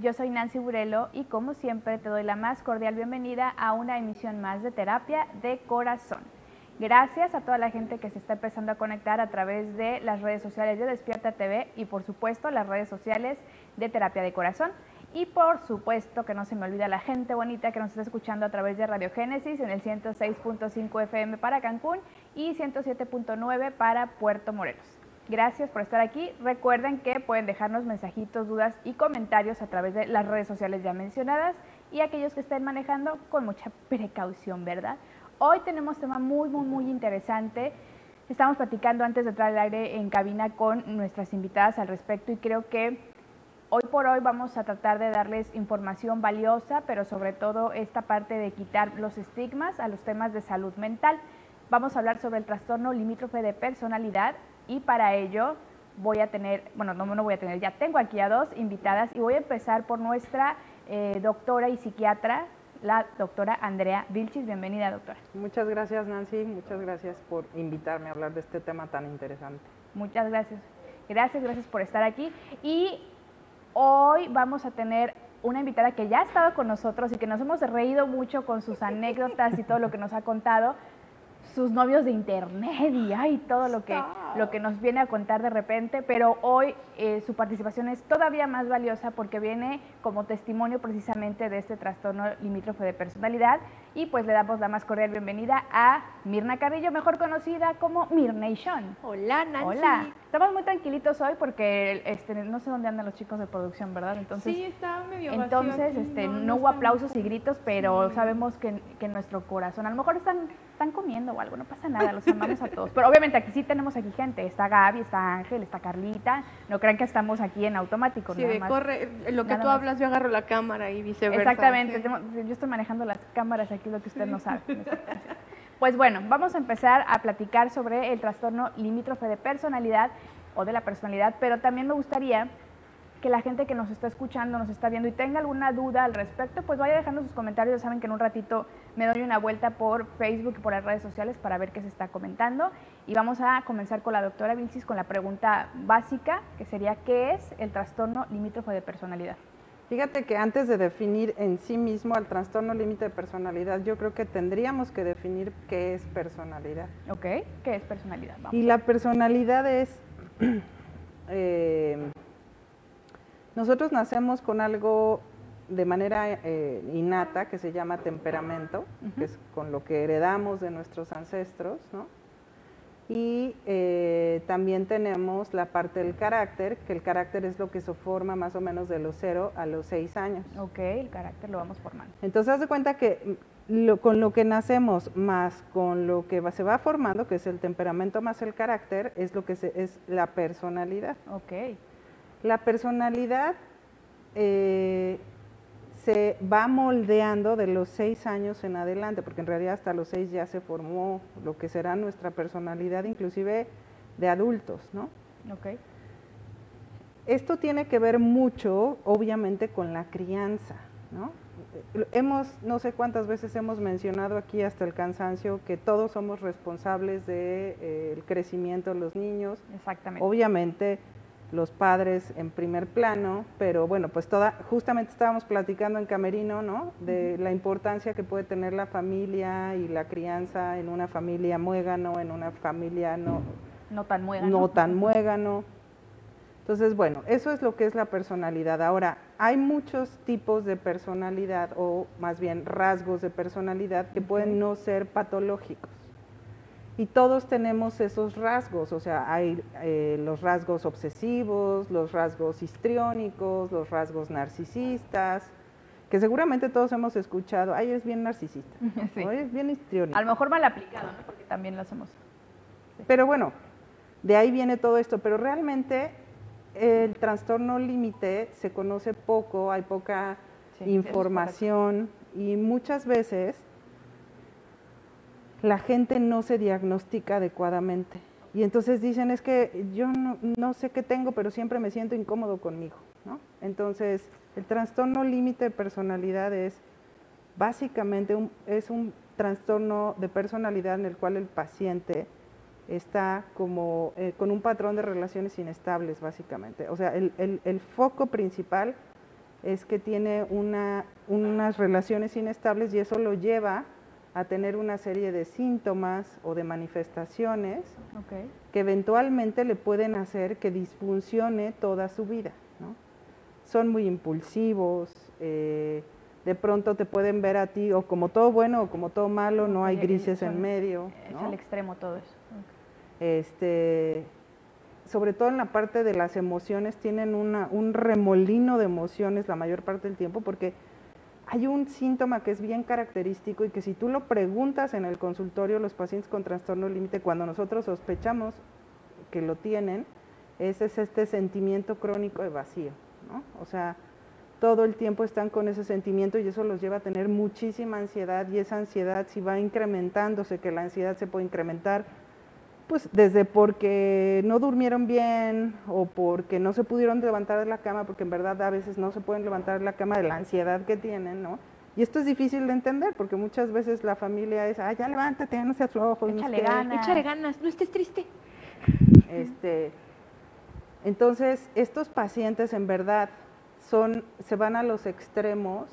Yo soy Nancy Burelo y como siempre te doy la más cordial bienvenida a una emisión más de Terapia de Corazón. Gracias a toda la gente que se está empezando a conectar a través de las redes sociales de Despierta TV y por supuesto las redes sociales de Terapia de Corazón. Y por supuesto que no se me olvida la gente bonita que nos está escuchando a través de Radio Génesis en el 106.5 FM para Cancún y 107.9 para Puerto Morelos. Gracias por estar aquí. Recuerden que pueden dejarnos mensajitos, dudas y comentarios a través de las redes sociales ya mencionadas y aquellos que estén manejando con mucha precaución, ¿verdad? Hoy tenemos tema muy, muy, muy interesante. Estamos platicando antes de entrar al aire en cabina con nuestras invitadas al respecto y creo que hoy por hoy vamos a tratar de darles información valiosa, pero sobre todo esta parte de quitar los estigmas a los temas de salud mental. Vamos a hablar sobre el trastorno limítrofe de personalidad y para ello voy a tener, bueno, no, no voy a tener, ya tengo aquí a dos invitadas y voy a empezar por nuestra eh, doctora y psiquiatra, la doctora Andrea Vilchis. Bienvenida, doctora. Muchas gracias, Nancy. Muchas gracias por invitarme a hablar de este tema tan interesante. Muchas gracias. Gracias, gracias por estar aquí. Y hoy vamos a tener una invitada que ya ha estado con nosotros y que nos hemos reído mucho con sus anécdotas y todo lo que nos ha contado sus novios de internet y ay, todo lo que, lo que nos viene a contar de repente, pero hoy eh, su participación es todavía más valiosa porque viene como testimonio precisamente de este trastorno limítrofe de personalidad y pues le damos la más cordial bienvenida a Mirna Carrillo, mejor conocida como Mirnation. Hola, Nancy. Hola. Estamos muy tranquilitos hoy porque este, no sé dónde andan los chicos de producción, ¿verdad? Entonces, sí, está medio Entonces, este, no, hubo aplausos y gritos, pero sabemos que, que nuestro corazón, a lo mejor están, están comiendo o algo, no pasa nada, los amamos a todos. Pero obviamente aquí sí tenemos aquí gente, está Gaby, está Ángel, está Carlita, no crean que estamos aquí en automático. Sí, corre, lo que tú hablas, yo agarro la cámara y viceversa. Exactamente, yo estoy manejando las cámaras aquí, lo que usted no sabe. Pues bueno, vamos a empezar a platicar sobre el trastorno limítrofe de personalidad o de la personalidad, pero también me gustaría que la gente que nos está escuchando, nos está viendo y tenga alguna duda al respecto, pues vaya dejando sus comentarios. Ya saben que en un ratito me doy una vuelta por Facebook y por las redes sociales para ver qué se está comentando. Y vamos a comenzar con la doctora Vincis con la pregunta básica, que sería, ¿qué es el trastorno limítrofe de personalidad? Fíjate que antes de definir en sí mismo el trastorno límite de personalidad, yo creo que tendríamos que definir qué es personalidad. Ok, ¿qué es personalidad? Y la personalidad es, eh, nosotros nacemos con algo de manera eh, innata que se llama temperamento, que es con lo que heredamos de nuestros ancestros, ¿no? Y eh, también tenemos la parte del carácter, que el carácter es lo que se forma más o menos de los 0 a los 6 años. Ok, el carácter lo vamos formando. Entonces, haz de cuenta que mm, con lo que nacemos más con lo que se va formando, que es el temperamento más el carácter, es lo que es la personalidad. Ok. La personalidad eh, se va moldeando de los seis años en adelante, porque en realidad hasta los seis ya se formó lo que será nuestra personalidad, inclusive de adultos, ¿no? Ok. Esto tiene que ver mucho, obviamente, con la crianza, ¿no? Hemos, no sé cuántas veces hemos mencionado aquí hasta el cansancio que todos somos responsables del de, eh, crecimiento de los niños. Exactamente. Obviamente, los padres en primer plano, pero bueno, pues toda, justamente estábamos platicando en Camerino, ¿no? De la importancia que puede tener la familia y la crianza en una familia muégano, en una familia no, no tan muégano. No tan muégano. Entonces, bueno, eso es lo que es la personalidad. Ahora, hay muchos tipos de personalidad o más bien rasgos de personalidad que pueden no ser patológicos. Y todos tenemos esos rasgos, o sea, hay eh, los rasgos obsesivos, los rasgos histriónicos, los rasgos narcisistas, que seguramente todos hemos escuchado, ay, es bien narcisista, sí. es bien histriónico. A lo mejor mal aplicado, ¿no? porque también lo hacemos. Pero bueno, de ahí viene todo esto, pero realmente el trastorno límite se conoce poco, hay poca información y muchas veces la gente no se diagnostica adecuadamente. Y entonces dicen, es que yo no, sé qué tengo, pero siempre me siento incómodo conmigo. ¿no? Entonces, el trastorno límite de personalidad es básicamente un, es un trastorno de personalidad en el cual el paciente está como eh, con un patrón de relaciones inestables, básicamente. O sea, el, el, el foco principal es que tiene una, unas relaciones inestables y eso lo lleva a tener una serie de síntomas o de manifestaciones que eventualmente le pueden hacer que disfuncione toda su vida. ¿no? Son muy impulsivos, eh, de pronto te pueden ver a ti o como todo bueno o como todo malo, no hay grises en medio. Es al extremo todo eso. Este, sobre todo en la parte de las emociones, tienen una, un remolino de emociones la mayor parte del tiempo porque hay un síntoma que es bien característico y que si tú lo preguntas en el consultorio, los pacientes con trastorno límite, cuando nosotros sospechamos que lo tienen, ese es este sentimiento crónico de vacío, ¿no? O sea, todo el tiempo están con ese sentimiento y eso los lleva a tener muchísima ansiedad y esa ansiedad si va incrementándose, que la ansiedad se puede incrementar, pues desde porque no durmieron bien o porque no se pudieron levantar de la cama, porque en verdad a veces no se pueden levantar de la cama de la ansiedad que tienen, ¿no? Y esto es difícil de entender porque muchas veces la familia es, ah, ya levántate, no seas flojo. Échale ganas. Échale ganas, no estés triste. Este, entonces, estos pacientes en verdad son, se van a los extremos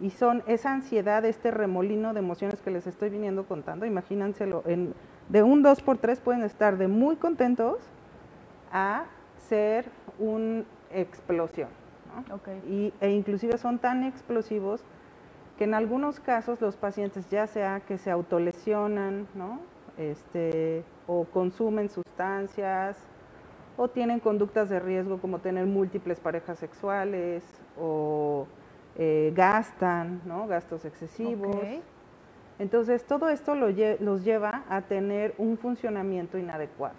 y son esa ansiedad, este remolino de emociones que les estoy viniendo contando, imagínenselo, en, de un 2 por 3 pueden estar de muy contentos a ser una explosión. Y, e inclusive son tan explosivos que en algunos casos los pacientes ya sea que se autolesionan, ¿no? este, o consumen sustancias, o tienen conductas de riesgo como tener múltiples parejas sexuales o eh, gastan, ¿no? Gastos excesivos. Entonces, todo esto los lleva a tener un funcionamiento inadecuado.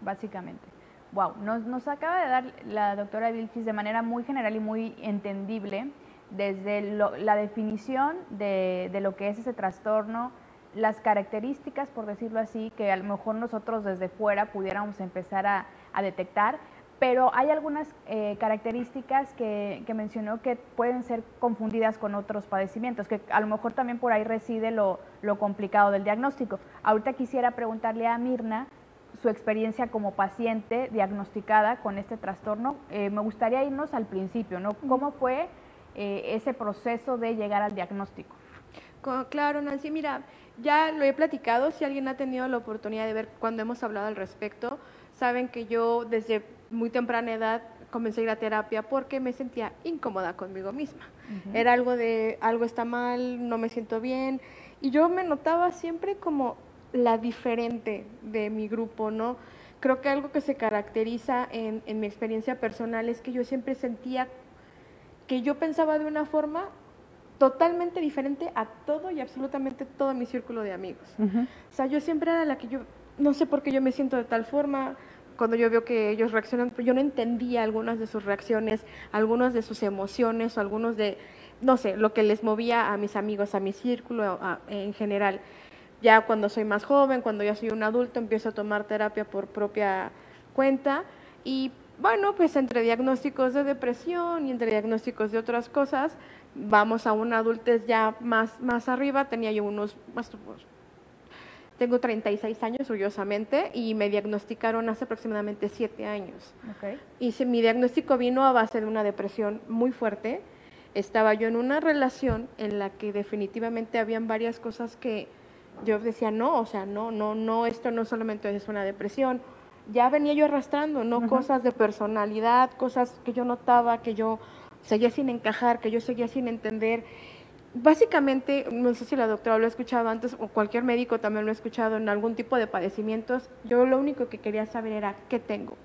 Básicamente. Wow, nos, nos acaba de dar la doctora Vilchis de manera muy general y muy entendible desde la definición de, lo que es ese trastorno, las características, por decirlo así, que a lo mejor nosotros desde fuera pudiéramos empezar a detectar, pero hay algunas eh, características que, mencionó que pueden ser confundidas con otros padecimientos, que a lo mejor también por ahí reside lo, complicado del diagnóstico. Ahorita quisiera preguntarle a Mirna su experiencia como paciente diagnosticada con este trastorno. Eh, me gustaría irnos al principio, ¿no? ¿Cómo fue eh, ese proceso de llegar al diagnóstico? Claro, Nancy, mira, ya lo he platicado, si alguien ha tenido la oportunidad de ver cuando hemos hablado al respecto, saben que yo desde muy temprana edad comencé a ir a terapia porque me sentía incómoda conmigo misma. Era algo de, algo está mal, no me siento bien. Y yo me notaba siempre como la diferente de mi grupo, ¿no? Creo que algo que se caracteriza en, en mi experiencia personal es que yo siempre sentía que yo pensaba de una forma totalmente diferente a todo y absolutamente todo mi círculo de amigos. O sea, yo siempre era la que yo, no sé por qué yo me siento de tal forma, cuando yo veo que ellos reaccionan, yo no entendía algunas de sus reacciones, algunas de sus emociones, o algunos de, no sé, lo que les movía a mis amigos, a mi círculo en general. Ya cuando soy más joven, cuando ya soy un adulto, empiezo a tomar terapia por propia cuenta y bueno, pues entre diagnósticos de depresión y entre diagnósticos de otras cosas, vamos a una adultez ya más, más arriba, tenía yo unos, más, tengo 36 años, orgullosamente, y me diagnosticaron hace aproximadamente 7 años. Y mi diagnóstico vino a base de una depresión muy fuerte. Estaba yo en una relación en la que definitivamente habían varias cosas que yo decía, no, o sea, no, no, no, esto no solamente es una depresión. Ya venía yo arrastrando, ¿no? Cosas de personalidad, cosas que yo notaba, que yo seguía sin encajar, que yo seguía sin entender básicamente, no sé si la doctora lo ha escuchado antes o cualquier médico también lo ha escuchado en algún tipo de padecimientos, yo lo único que quería saber era qué tengo.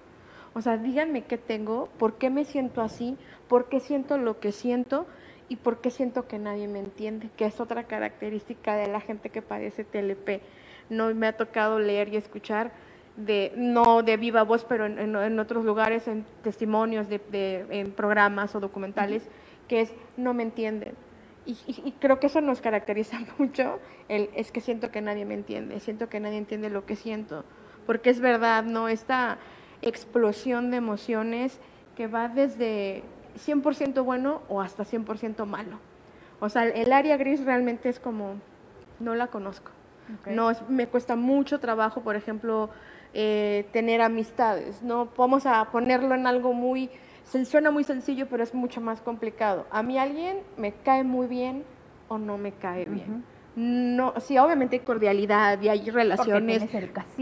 O sea, díganme qué tengo, por qué me siento así, por qué siento lo que siento y por qué siento que nadie me entiende, que es otra característica de la gente que padece TLP. No me ha tocado leer y escuchar de no de viva voz, pero en, otros lugares, en testimonios de, en programas o documentales, que es no me entienden y, creo que eso nos caracteriza mucho, el, es que siento que nadie me entiende, siento que nadie entiende lo que siento, porque es verdad, ¿no? Esta explosión de emociones que va desde 100% bueno o hasta 100% malo. O sea, el área gris realmente es como, no la conozco. No, me cuesta mucho trabajo, por ejemplo, eh, tener amistades, ¿no? Vamos a ponerlo en algo muy se suena muy sencillo, pero es mucho más complicado. A mí alguien me cae muy bien o no me cae bien. No, sí, obviamente hay cordialidad y hay relaciones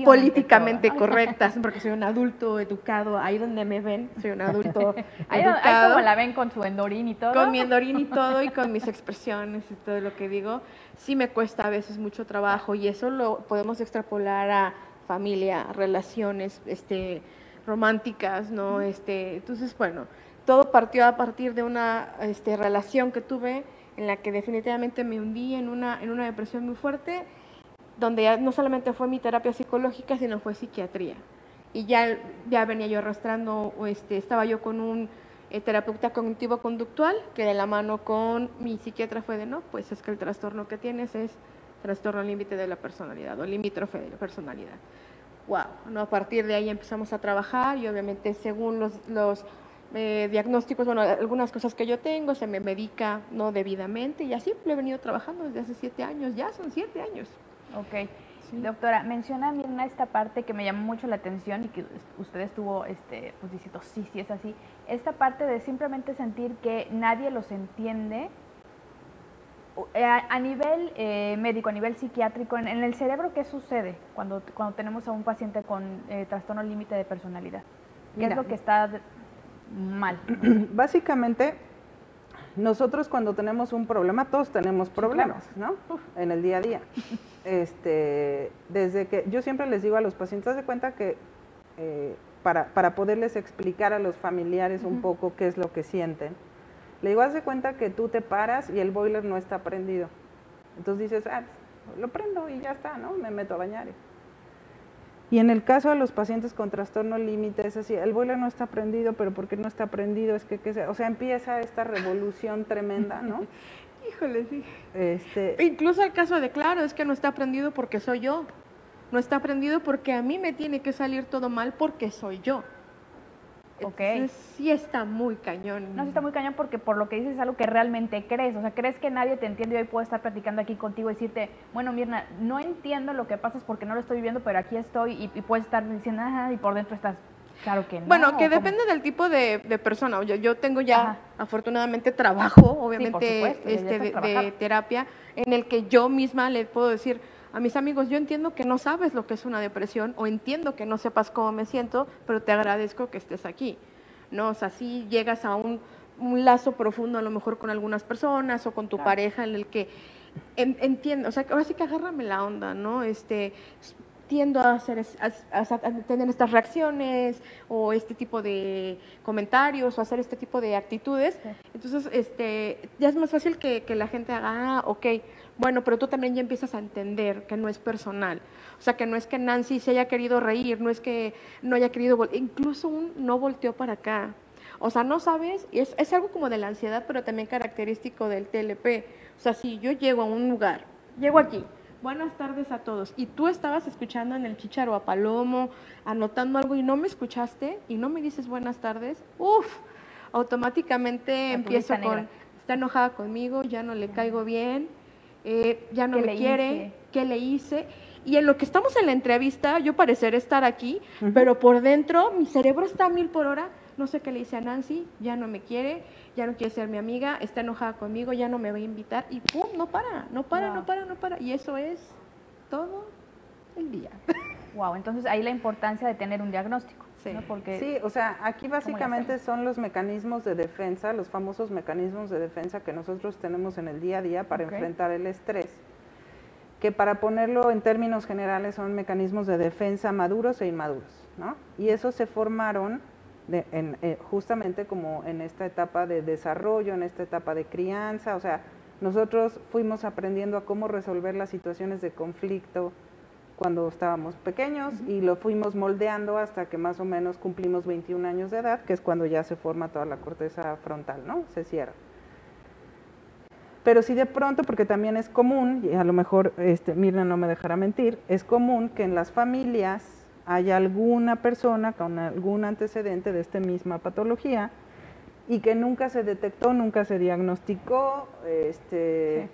políticamente correctas, porque soy un adulto educado, ahí donde me ven, soy un adulto ahí, educado. como la ven con su endorín y todo. Con mi endorín y todo y con mis expresiones y todo lo que digo, sí me cuesta a veces mucho trabajo y eso lo podemos extrapolar a familia, relaciones, este, románticas, ¿no? Este, entonces, bueno, todo partió a partir de una este, relación que tuve en la que definitivamente me hundí en una, en una depresión muy fuerte, donde ya no solamente fue mi terapia psicológica, sino fue psiquiatría. Y ya, ya venía yo arrastrando, este, estaba yo con un eh, terapeuta cognitivo-conductual, que de la mano con mi psiquiatra fue de, no, pues es que el trastorno que tienes es trastorno límite de la personalidad o limítrofe de la personalidad. Wow, ¿no? a partir de ahí empezamos a trabajar y obviamente según los, los eh, diagnósticos, bueno, algunas cosas que yo tengo, se me medica no debidamente y así lo he venido trabajando desde hace siete años, ya son siete años. Ok. Doctora, menciona Mirna esta parte que me llamó mucho la atención y que usted estuvo este, pues, diciendo, sí, sí es así. Esta parte de simplemente sentir que nadie los entiende a, nivel eh, médico, a nivel psiquiátrico, en, el cerebro, ¿qué sucede cuando, cuando tenemos a un paciente con trastorno límite de personalidad? ¿Qué es lo que está mal. Básicamente, nosotros cuando tenemos un problema, todos tenemos problemas, ¿no? En el día a día. Este, desde que yo siempre les digo a los pacientes, de cuenta que eh, para, para, poderles explicar a los familiares un poco qué es lo que sienten, le digo, haz de cuenta que tú te paras y el boiler no está prendido. Entonces dices, ah, lo prendo y ya está, ¿no? Me meto a bañar. Y en el caso de los pacientes con trastorno límite, es así, el boiler no está prendido, pero ¿por qué no está prendido? Es que, o sea, empieza esta revolución tremenda, ¿no? Híjole, sí. Este, Incluso el caso de, claro, es que no está prendido porque soy yo. No está prendido porque a mí me tiene que salir todo mal porque soy yo. Sí está muy cañón. No, sí está muy cañón porque por lo que dices es algo que realmente crees. O sea, crees que nadie te entiende y hoy puedo estar platicando aquí contigo y decirte, bueno, Mirna, no entiendo lo que pasa es porque no lo estoy viviendo, pero aquí estoy y, puedes estar diciendo, ajá, y por dentro estás Claro que no. Bueno, que depende del tipo de, persona. Yo, yo tengo ya, afortunadamente, trabajo, obviamente, este, de, terapia, en el que yo misma le puedo decir, a mis amigos, yo entiendo que no sabes lo que es una depresión o entiendo que no sepas cómo me siento, pero te agradezco que estés aquí. ¿no? O sea, si llegas a un, lazo profundo a lo mejor con algunas personas o con tu pareja en el que entiendo, o sea, ahora sí que agárrame la onda, ¿no? Este, tiendo a, hacer, a, tener estas reacciones o este tipo de comentarios o hacer este tipo de actitudes. Entonces, este, ya es más fácil que, que la gente haga, ah, ok, bueno, pero tú también ya empiezas a entender que no es personal. O sea, que no es que Nancy se haya querido reír, no es que no haya querido, incluso un no volteó para acá. O sea, no sabes, y es, es algo como de la ansiedad, pero también característico del TLP. O sea, si yo llego a un lugar, llego aquí, buenas tardes a todos, y tú estabas escuchando en el chicharo a Palomo, anotando algo y no me escuchaste y no me dices buenas tardes, uff, automáticamente empiezo con, está enojada conmigo, ya no le caigo bien, eh, ya no me quiere, qué le hice. Y en lo que estamos en la entrevista, yo pareceré estar aquí, pero por dentro mi cerebro está a mil por hora. No sé qué le hice a Nancy, ya no me quiere, ya no quiere ser mi amiga, está enojada conmigo, ya no me va a invitar y ¡pum! No para, no para, no para, no para. Y eso es todo el día. Wow, entonces ahí la importancia de tener un diagnóstico. Sí. o sea, aquí básicamente son los mecanismos de defensa, los famosos mecanismos de defensa que nosotros tenemos en el día a día para enfrentar el estrés, que para ponerlo en términos generales son mecanismos de defensa maduros e inmaduros, ¿no? Y esos se formaron eh, justamente como en esta etapa de desarrollo, en esta etapa de crianza, o sea, nosotros fuimos aprendiendo a cómo resolver las situaciones de conflicto, cuando estábamos pequeños y lo fuimos moldeando hasta que más o menos cumplimos 21 años de edad, que es cuando ya se forma toda la corteza frontal, ¿no? Se cierra. Pero si de pronto, porque también es común, y a lo mejor este, Mirna no me dejará mentir, es común que en las familias haya alguna persona con algún antecedente de esta misma patología y que nunca se detectó, nunca se diagnosticó. Este,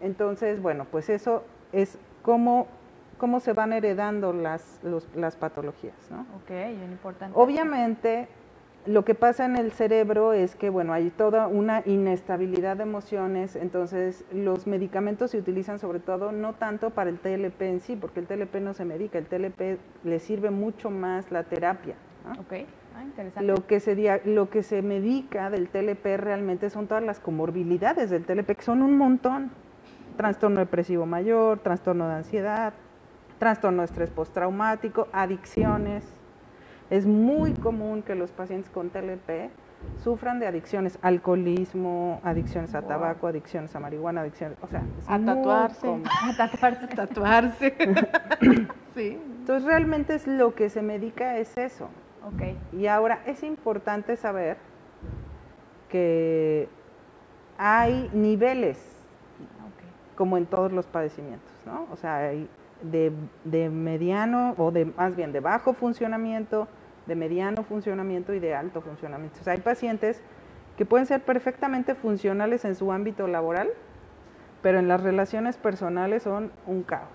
Entonces, bueno, pues eso es como cómo se van heredando las, las patologías. ¿no? Ok, bien importante. Obviamente, lo que pasa en el cerebro es que, bueno, hay toda una inestabilidad de emociones, entonces los medicamentos se utilizan sobre todo no tanto para el TLP en sí, porque el TLP no se medica, el TLP le sirve mucho más la terapia. Ok, ah, interesante. Lo que, se, lo que se medica del TLP realmente son todas las comorbilidades del TLP, que son un montón. Trastorno depresivo mayor, trastorno de ansiedad, trastorno de estrés postraumático, adicciones es muy común que los pacientes con TLP sufran de adicciones, alcoholismo, adicciones a tabaco, adicciones a marihuana, adicciones, o sea, a tatuarse, a tatuarse, tatuarse. sí. Entonces realmente es lo que se medica es eso. Okay. Y ahora es importante saber que hay niveles, como en todos los padecimientos, ¿no? O sea, hay de, de mediano o de más bien de bajo funcionamiento, de mediano funcionamiento y de alto funcionamiento. O sea, hay pacientes que pueden ser perfectamente funcionales en su ámbito laboral, pero en las relaciones personales son un caos.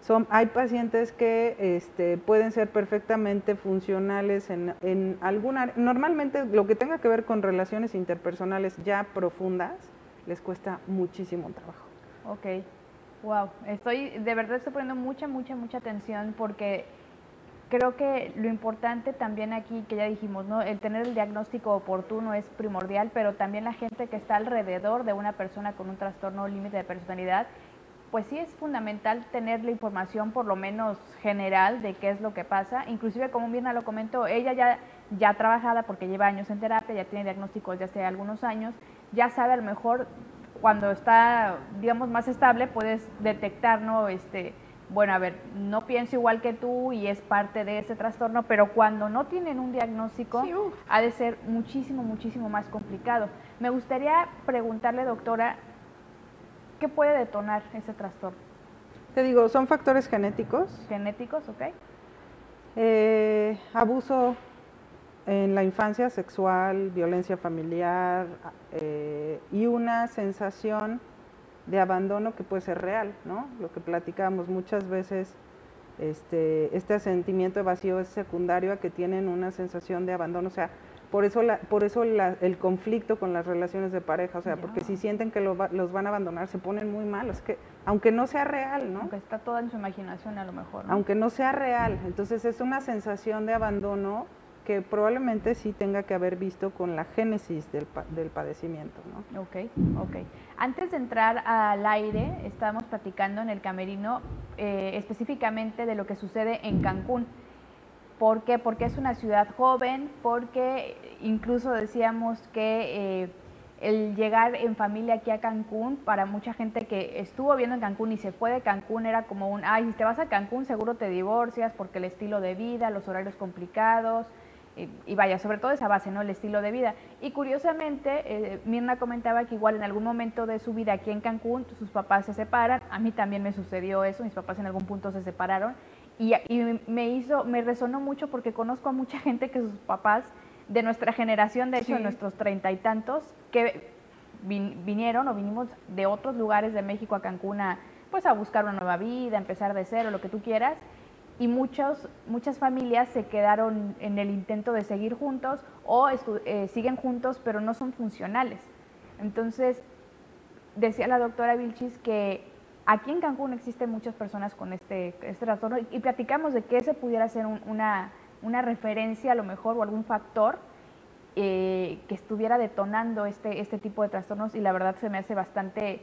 Son, hay pacientes que este, pueden ser perfectamente funcionales en, en alguna... Normalmente lo que tenga que ver con relaciones interpersonales ya profundas, les cuesta muchísimo trabajo. Ok, wow, estoy, de verdad estoy poniendo mucha, mucha, mucha atención porque creo que lo importante también aquí, que ya dijimos, ¿no? el tener el diagnóstico oportuno es primordial, pero también la gente que está alrededor de una persona con un trastorno límite de personalidad, pues sí es fundamental tener la información por lo menos general de qué es lo que pasa. Inclusive, como Mirna lo comentó, ella ya, ya trabajada porque lleva años en terapia, ya tiene diagnósticos desde hace algunos años, ya sabe a lo mejor cuando está, digamos, más estable, puedes detectar, ¿no? Este, bueno, a ver, no pienso igual que tú y es parte de ese trastorno, pero cuando no tienen un diagnóstico, ha de ser muchísimo, muchísimo más complicado. Me gustaría preguntarle, doctora, ¿qué puede detonar ese trastorno? Te digo, son factores genéticos. Genéticos, ok. Eh, abuso en la infancia sexual, violencia familiar eh, y una sensación de abandono que puede ser real, ¿no? Lo que platicamos muchas veces, este, este sentimiento de vacío es secundario a que tienen una sensación de abandono, o sea, por eso, la, por eso el conflicto con las relaciones de pareja, o sea, porque si sienten que los van a abandonar, se ponen muy malos, que aunque no sea real, ¿no? Aunque está toda en su imaginación a lo mejor. Aunque no sea real, entonces es una sensación de abandono que probablemente sí tenga que haber visto con la génesis del, del padecimiento. ¿no? Ok, ok. Antes de entrar al aire, estábamos platicando en el camerino eh, específicamente de lo que sucede en Cancún. ¿Por qué? Porque es una ciudad joven, porque incluso decíamos que eh, el llegar en familia aquí a Cancún, para mucha gente que estuvo viendo en Cancún y se fue de Cancún, era como un, ay, si te vas a Cancún seguro te divorcias porque el estilo de vida, los horarios complicados, y, vaya, sobre todo esa base, ¿no? El estilo de vida. Y curiosamente, eh, Mirna comentaba que igual en algún momento de su vida aquí en Cancún, sus papás se separan. A mí también me sucedió eso, mis papás en algún punto se separaron. Y, me hizo, me resonó mucho porque conozco a mucha gente que sus papás de nuestra generación, de hecho, de nuestros treinta y tantos, que vinieron o vinimos de otros lugares de México a Cancún a, pues a buscar una nueva vida, empezar de cero, lo que tú quieras y muchas familias se quedaron en el intento de seguir juntos o eh, siguen juntos pero no son funcionales. Entonces, decía la doctora Vilchis que aquí en Cancún existen muchas personas con este, este trastorno y, platicamos de que ese pudiera ser una, una, referencia a lo mejor o algún factor eh, que estuviera detonando este, este tipo de trastornos y la verdad se me hace bastante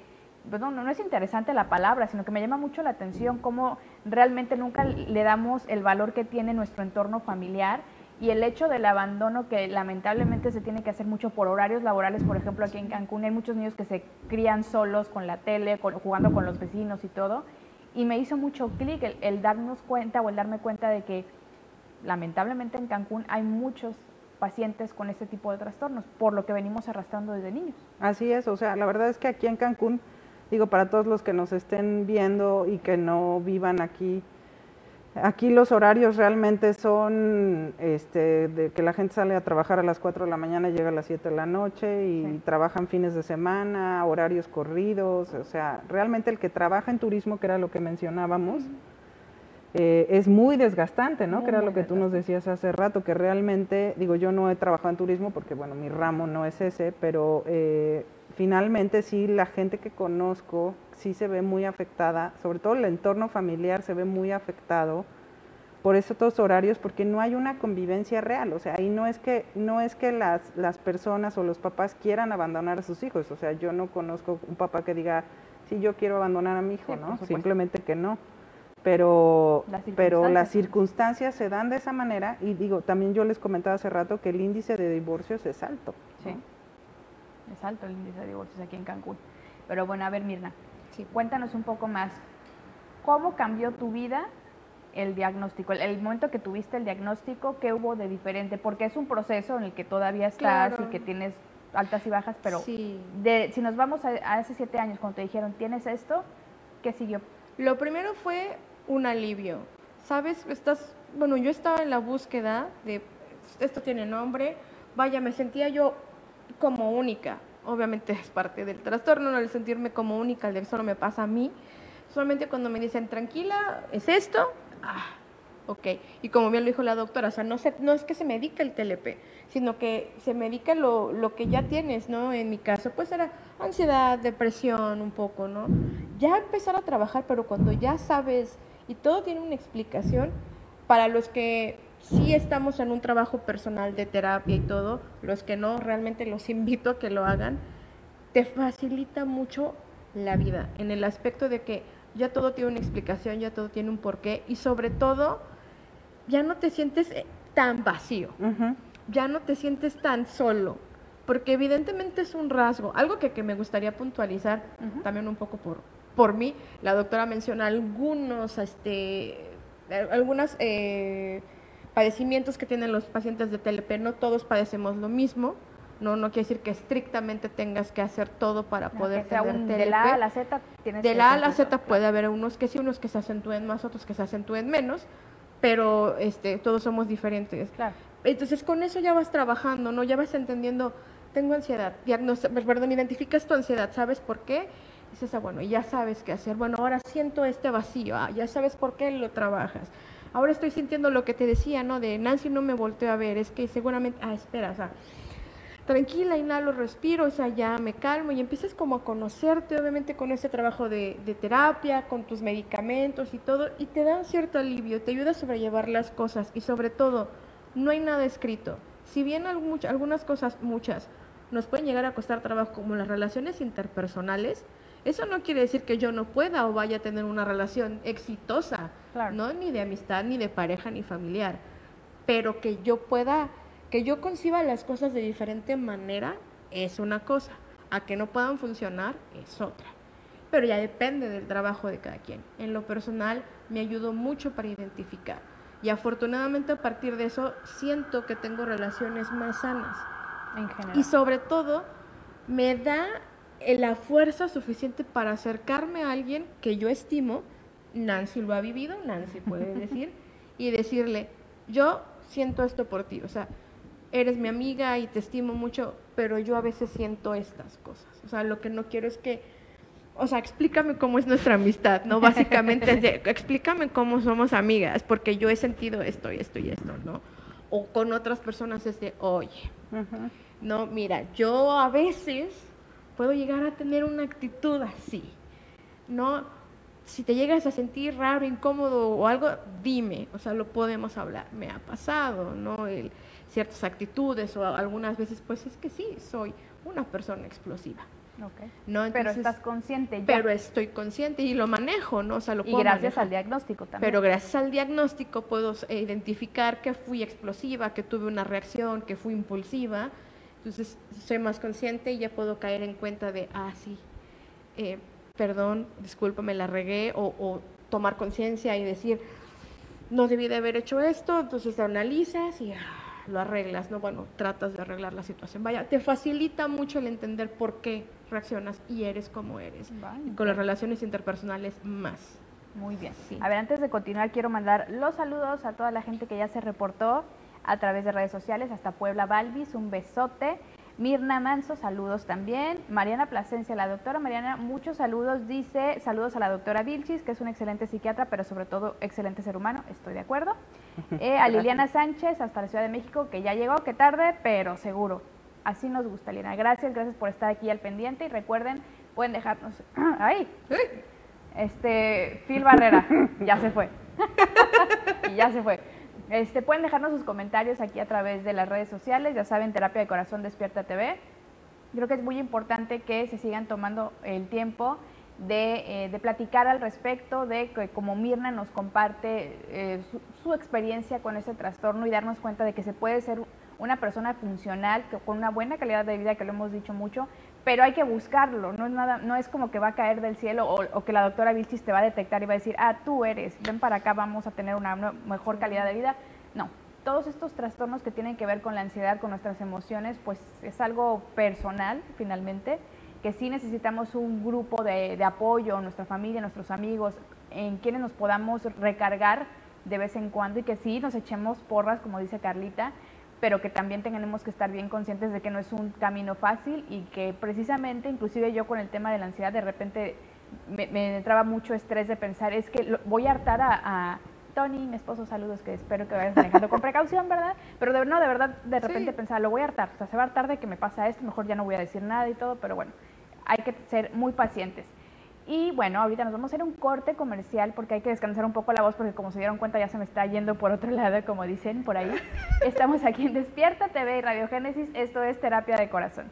pues no, es interesante la palabra, sino que me llama mucho la atención cómo realmente nunca le damos el valor que tiene nuestro entorno familiar y el hecho del abandono que lamentablemente se tiene que hacer mucho por horarios laborales, por ejemplo aquí en Cancún hay muchos niños que se crían solos con la tele, jugando con los vecinos y todo, y me hizo mucho clic el, el darnos cuenta o el darme cuenta de que lamentablemente en Cancún hay muchos pacientes con este tipo de trastornos, por lo que venimos arrastrando desde niños. Así es, o sea, la verdad es que aquí en Cancún digo, para todos los que nos estén viendo y que no vivan aquí, aquí los horarios realmente son este, de que la gente sale a trabajar a las 4 de la mañana y llega a las 7 de la noche y trabajan fines de semana, horarios corridos, o sea, realmente el que trabaja en turismo, que era lo que mencionábamos, eh, es muy desgastante, ¿no? Muy, que era lo que tú nos decías hace rato, que realmente, digo, yo no he trabajado en turismo porque, bueno, mi ramo no es ese, pero eh, finalmente sí, la gente que conozco sí se ve muy afectada, sobre todo el entorno familiar se ve muy afectado por esos horarios, porque no hay una convivencia real, o sea, ahí no es que, no es que las, las personas o los papás quieran abandonar a sus hijos, o sea, yo no conozco un papá que diga, sí, yo quiero abandonar a mi hijo, Sí, ¿no? Simplemente que no. Pero, Las pero las circunstancias. circunstancias se dan de esa manera y digo, también yo les comentaba hace rato que el índice de divorcios es alto. Sí. Es alto el índice de divorcios aquí en Cancún. Pero bueno, a ver, Mirna, Sí. cuéntanos un poco más. ¿Cómo cambió tu vida el diagnóstico? El, el momento que tuviste el diagnóstico, ¿qué hubo de diferente? Porque es un proceso en el que todavía estás Claro. y que tienes altas y bajas, pero Sí. de, si nos vamos a, a hace siete años, cuando te dijeron, tienes esto, ¿qué siguió? Lo primero fue un alivio. ¿Sabes? Estás, bueno, yo estaba en la búsqueda de esto tiene nombre. Vaya, me sentía yo como única. Obviamente es parte del trastorno, ¿no? el sentirme como única, el solo me pasa a mí. Solamente cuando me dicen, tranquila, es esto, ah, ok. Y como bien lo dijo la doctora, o sea, no, se, no es que se medica el TLP, sino que se medica lo, lo que ya tienes, ¿no? En mi caso, pues era ansiedad, depresión, un poco, ¿no? Ya empezar a trabajar, pero cuando ya sabes y todo tiene una explicación, para los que sí estamos en un trabajo personal de terapia y todo, los que no, realmente los invito a que lo hagan, te facilita mucho la vida, en el aspecto de que ya todo tiene una explicación, ya todo tiene un porqué y sobre todo ya no te sientes eh, tan vacío, ya no te sientes tan solo, porque evidentemente es un rasgo, algo que, que me gustaría puntualizar también un poco por, por mí, la doctora menciona algunos, este, algunos padecimientos que tienen los pacientes de TLP, no todos padecemos lo mismo, no, no quiere decir que estrictamente tengas que hacer todo para poder tener un- TLP. de la A a la Z tienes De la A a la Z puede haber unos que sí, unos que se acentúen más, otros que se acentúen menos, pero este, todos somos diferentes. Claro. Entonces con eso ya vas trabajando, ¿no? Ya vas entendiendo, tengo ansiedad, diagnos- perdón, identificas tu ansiedad, ¿sabes por qué? Dices, ah, bueno, ya sabes qué hacer. Bueno, ahora siento este vacío, ah, ya sabes por qué lo trabajas. Ahora estoy sintiendo lo que te decía, ¿no? De Nancy no me volteó a ver, es que seguramente, ah, espera, o sea, tranquila, inhalo, respiro, o sea, ya me calmo y empiezas como a conocerte, obviamente con ese trabajo de, terapia, con tus medicamentos y todo, y te da un cierto alivio, te ayuda a sobrellevar las cosas y sobre todo, no hay nada escrito. Si bien algu- algunas cosas, muchas, nos pueden llegar a costar trabajo, como las relaciones interpersonales, eso no quiere decir que yo no pueda o vaya a tener una relación exitosa, Claro. ¿no? Ni de amistad, ni de pareja, ni familiar. Pero que yo pueda, que yo conciba las cosas de diferente manera, es una cosa. A que no puedan funcionar, es otra. Pero ya depende del trabajo de cada quien. En lo personal, me ayudó mucho para identificar. Y afortunadamente a partir de eso, siento que tengo relaciones más sanas. En general. Y sobre todo, me da la fuerza suficiente para acercarme a alguien que yo estimo, Nancy lo ha vivido, Nancy puede decir, y decirle, yo siento esto por ti, o sea, eres mi amiga y te estimo mucho, pero yo a veces siento estas cosas. O sea, lo que no quiero es que, o sea, explícame cómo es nuestra amistad, ¿no? Básicamente es de, explícame cómo somos amigas, porque yo he sentido esto y esto y esto, ¿no? O con otras personas es de, oye, no, mira, yo a veces puedo llegar a tener una actitud así. No, si te llegas a sentir raro, incómodo o algo, dime, o sea, lo podemos hablar. Me ha pasado, ¿no? El- ciertas actitudes o algunas veces, pues es que sí, soy una persona explosiva, Ok. ¿no? Pero Entonces, estás consciente ya. pero estoy consciente y lo manejo, ¿no? O sea, lo y puedo gracias manejar. al diagnóstico también. Pero gracias al diagnóstico puedo eh, identificar que fui explosiva, que tuve una reacción, que fui impulsiva. Entonces soy más consciente y ya puedo caer en cuenta de, ah, sí, eh, perdón, discúlpame, la regué, o, o tomar conciencia y decir, no debí de haber hecho esto, entonces lo analizas y ah, lo arreglas, ¿no? Bueno, tratas de arreglar la situación. Vaya, te facilita mucho el entender por qué reaccionas y eres como eres. Vale, con las relaciones interpersonales más. Muy bien. Sí. A ver, antes de continuar, quiero mandar los saludos a toda la gente que ya se reportó a través de redes sociales, hasta Puebla Balvis, un besote. Mirna Manso, saludos también. Mariana Plasencia, la doctora Mariana, muchos saludos. Dice saludos a la doctora Vilchis, que es una excelente psiquiatra, pero sobre todo excelente ser humano. Estoy de acuerdo. Eh, a Liliana Sánchez, hasta la Ciudad de México, que ya llegó, que tarde, pero seguro. Así nos gusta, Liliana. Gracias, gracias por estar aquí al pendiente. Y recuerden, pueden dejarnos. ¡Ay! Este, Phil Barrera, ya se fue. y ya se fue. Este, pueden dejarnos sus comentarios aquí a través de las redes sociales, ya saben, Terapia de Corazón Despierta TV. Creo que es muy importante que se sigan tomando el tiempo de, eh, platicar al respecto, de que como Mirna nos comparte eh, su, experiencia con ese trastorno y darnos cuenta de que se puede ser una persona funcional, con una buena calidad de vida, que lo hemos dicho mucho, pero hay que buscarlo, no es, nada, no es como que va a caer del cielo o, que la doctora Vilchis te va a detectar y va a decir, ah, tú eres, ven para acá, vamos a tener una mejor calidad de vida. No, todos estos trastornos que tienen que ver con la ansiedad, con nuestras emociones, pues es algo personal finalmente, que sí necesitamos un grupo de apoyo, nuestra familia, nuestros amigos, en quienes nos podamos recargar de vez en cuando y que sí nos echemos porras, como dice Carlita, pero que también tenemos que estar bien conscientes de que no es un camino fácil y que precisamente, inclusive yo con el tema de la ansiedad, de repente me, entraba mucho estrés de pensar, es que voy a hartar a, Tony, mi esposo, saludos, que espero que vayas manejando con precaución, ¿verdad? Pero de, no, de verdad, de repente pensar, lo voy a hartar, o sea, se va a hartar de que me pasa esto, mejor ya no voy a decir nada y todo, pero bueno, hay que ser muy pacientes. Y bueno, ahorita nos vamos a hacer un corte comercial porque hay que descansar un poco la voz porque como se dieron cuenta ya se me está yendo por otro lado, como dicen por ahí. Estamos aquí en Despierta TV y Radiogénesis. Esto es Terapia de Corazón.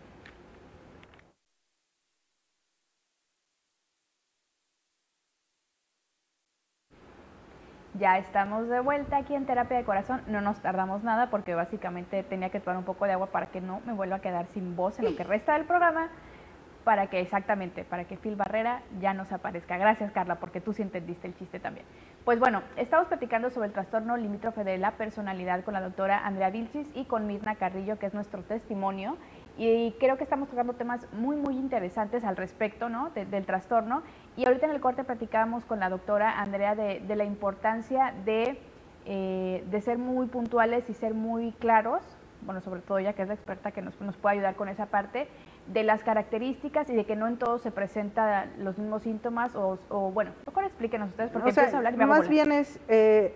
Ya estamos de vuelta aquí en Terapia de Corazón. No nos tardamos nada porque básicamente tenía que tomar un poco de agua para que no me vuelva a quedar sin voz en lo que resta del programa para que exactamente, para que Phil Barrera ya nos aparezca. Gracias Carla, porque tú sí entendiste el chiste también. Pues bueno, estamos platicando sobre el trastorno limítrofe de la personalidad con la doctora Andrea Vilchis y con Mirna Carrillo, que es nuestro testimonio. Y creo que estamos tocando temas muy, muy interesantes al respecto ¿no? del trastorno. Y ahorita en el corte platicábamos con la doctora Andrea de, la importancia de, eh, de ser muy puntuales y ser muy claros bueno, sobre todo ya que es la experta que nos, nos puede ayudar con esa parte, de las características y de que no en todos se presentan los mismos síntomas o, bueno, mejor explíquenos ustedes porque o a hablar y me Más bien es, eh,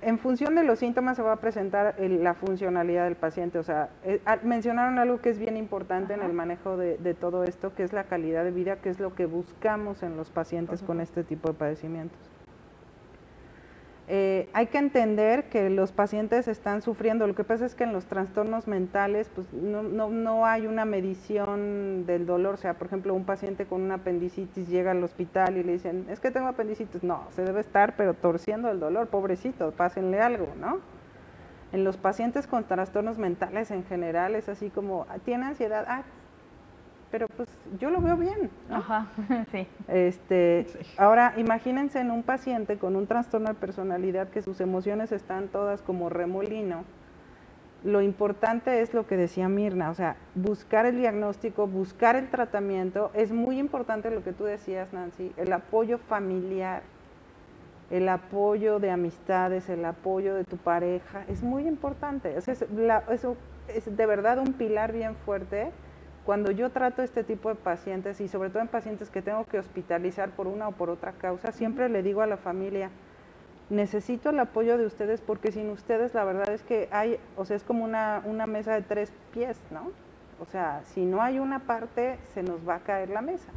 en función de los síntomas se va a presentar la funcionalidad del paciente, o sea, eh, mencionaron algo que es bien importante en el manejo de, de, todo esto, que es la calidad de vida, que es lo que buscamos en los pacientes con este tipo de padecimientos. Eh, hay que entender que los pacientes están sufriendo. Lo que pasa es que en los trastornos mentales pues, no, no, no, hay una medición del dolor. O sea, por ejemplo, un paciente con una apendicitis llega al hospital y le dicen, es que tengo apendicitis. No, se debe estar, pero torciendo el dolor, pobrecito, pásenle algo, ¿no? En los pacientes con trastornos mentales en general es así como, ¿tiene ansiedad? Ah, pero pues yo lo veo bien. Ajá, sí. Este, Ahora, imagínense en un paciente con un trastorno de personalidad que sus emociones están todas como remolino. Lo importante es lo que decía Mirna, o sea, buscar el diagnóstico, buscar el tratamiento. Es muy importante lo que tú decías, Nancy, el apoyo familiar, el apoyo de amistades, el apoyo de tu pareja, es muy importante. eso es de verdad un pilar bien fuerte cuando yo trato este tipo de pacientes y sobre todo en pacientes que tengo que hospitalizar por una o por otra causa, siempre le digo a la familia, necesito el apoyo de ustedes porque sin ustedes la verdad es que hay, o sea, es como una, una mesa de tres pies, ¿no? O sea, si no hay una parte, se nos va a caer la mesa.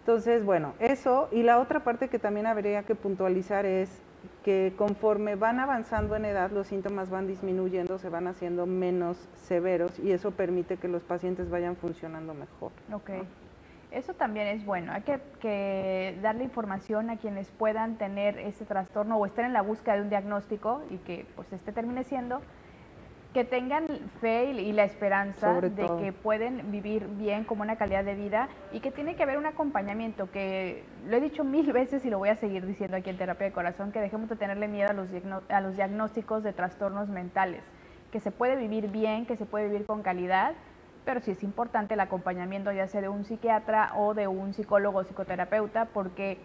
Entonces, bueno, eso. Y la otra parte que también habría que puntualizar es que conforme van avanzando en edad, los síntomas van disminuyendo, se van haciendo menos severos y eso permite que los pacientes vayan funcionando mejor. Ok. Eso también es bueno. Hay que, que, darle información a quienes puedan tener ese trastorno o estén en la búsqueda de un diagnóstico y que pues este termine siendo que tengan fe y la esperanza de que pueden vivir bien como una calidad de vida y que tiene que haber un acompañamiento que lo he dicho mil veces y lo voy a seguir diciendo aquí en terapia de corazón que dejemos de tenerle miedo a los, a los diagnósticos de trastornos mentales que se puede vivir bien que se puede vivir con calidad pero sí es importante el acompañamiento ya sea de un psiquiatra o de un psicólogo o psicoterapeuta porque